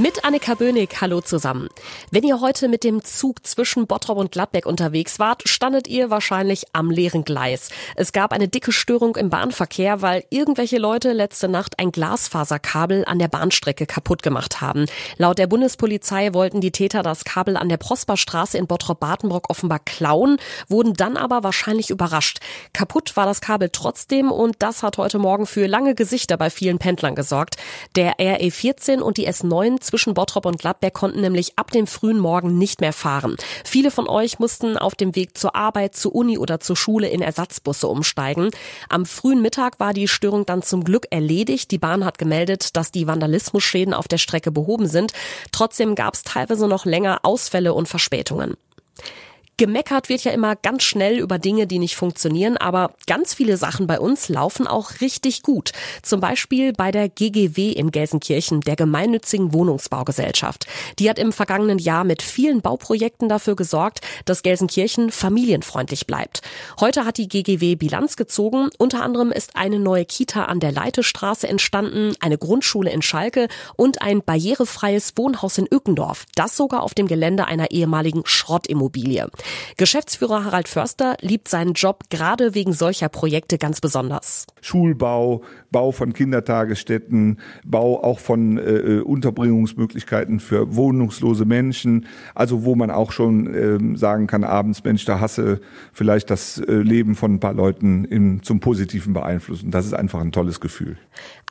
Mit Annika Bönig, hallo zusammen. Wenn ihr heute mit dem Zug zwischen Bottrop und Gladbeck unterwegs wart, standet ihr wahrscheinlich am leeren Gleis. Es gab eine dicke Störung im Bahnverkehr, weil irgendwelche Leute letzte Nacht ein Glasfaserkabel an der Bahnstrecke kaputt gemacht haben. Laut der Bundespolizei wollten die Täter das Kabel an der Prosperstraße in Bottrop-Bartenbrock offenbar klauen, wurden dann aber wahrscheinlich überrascht. Kaputt war das Kabel trotzdem und das hat heute Morgen für lange Gesichter bei vielen Pendlern gesorgt. Der RE14 und die S9 zwischen Bottrop und Gladbeck konnten nämlich ab dem frühen Morgen nicht mehr fahren. Viele von euch mussten auf dem Weg zur Arbeit, zur Uni oder zur Schule in Ersatzbusse umsteigen. Am frühen Mittag war die Störung dann zum Glück erledigt. Die Bahn hat gemeldet, dass die Vandalismusschäden auf der Strecke behoben sind. Trotzdem gab es teilweise noch länger Ausfälle und Verspätungen. Gemeckert wird ja immer ganz schnell über Dinge, die nicht funktionieren, aber ganz viele Sachen bei uns laufen auch richtig gut. Zum Beispiel bei der GGW in Gelsenkirchen, der gemeinnützigen Wohnungsbaugesellschaft. Die hat im vergangenen Jahr mit vielen Bauprojekten dafür gesorgt, dass Gelsenkirchen familienfreundlich bleibt. Heute hat die GGW Bilanz gezogen. Unter anderem ist eine neue Kita an der Leitestraße entstanden, eine Grundschule in Schalke und ein barrierefreies Wohnhaus in Ückendorf. Das sogar auf dem Gelände einer ehemaligen Schrottimmobilie. Geschäftsführer Harald Förster liebt seinen Job gerade wegen solcher Projekte ganz besonders. Schulbau, Bau von Kindertagesstätten, Bau auch von äh, Unterbringungsmöglichkeiten für wohnungslose Menschen, also wo man auch schon äh, sagen kann, abends, Mensch, da hasse vielleicht das äh, Leben von ein paar Leuten im, zum Positiven beeinflussen. Das ist einfach ein tolles Gefühl.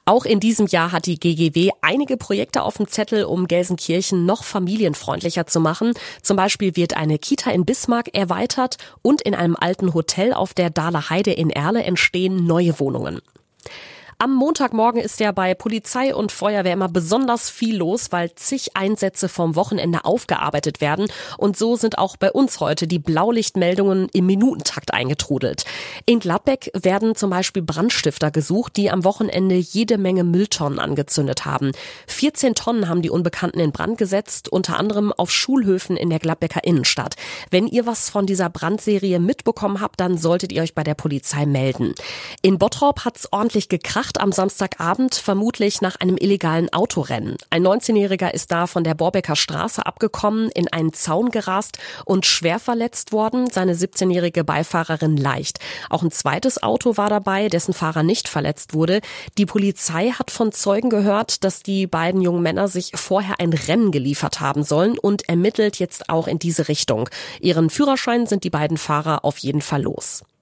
Auch in diesem Jahr hat die GGW einige Projekte auf dem Zettel, um Gelsenkirchen noch familienfreundlicher zu machen. Zum Beispiel wird eine Kita in Bismarck erweitert und in einem alten Hotel auf der Dahler Heide in Erle entstehen neue Wohnungen. Am Montagmorgen ist ja bei Polizei und Feuerwehr immer besonders viel los, weil zig Einsätze vom Wochenende aufgearbeitet werden. Und so sind auch bei uns heute die Blaulichtmeldungen im Minutentakt eingetrudelt. In Gladbeck werden zum Beispiel Brandstifter gesucht, die am Wochenende jede Menge Mülltonnen angezündet haben. 14 Tonnen haben die Unbekannten in Brand gesetzt, unter anderem auf Schulhöfen in der Gladbecker Innenstadt. Wenn ihr was von dieser Brandserie mitbekommen habt, dann solltet ihr euch bei der Polizei melden. In Bottrop hat's ordentlich gekracht gekracht am Samstagabend, vermutlich nach einem illegalen Autorennen. Ein 19-Jähriger ist da von der Borbecker Straße abgekommen, in einen Zaun gerast und schwer verletzt worden, seine 17-jährige Beifahrerin leicht. Auch ein zweites Auto war dabei, dessen Fahrer nicht verletzt wurde. Die Polizei hat von Zeugen gehört, dass die beiden jungen Männer sich vorher ein Rennen geliefert haben sollen und ermittelt jetzt auch in diese Richtung. Ihren Führerschein sind die beiden Fahrer auf jeden Fall los.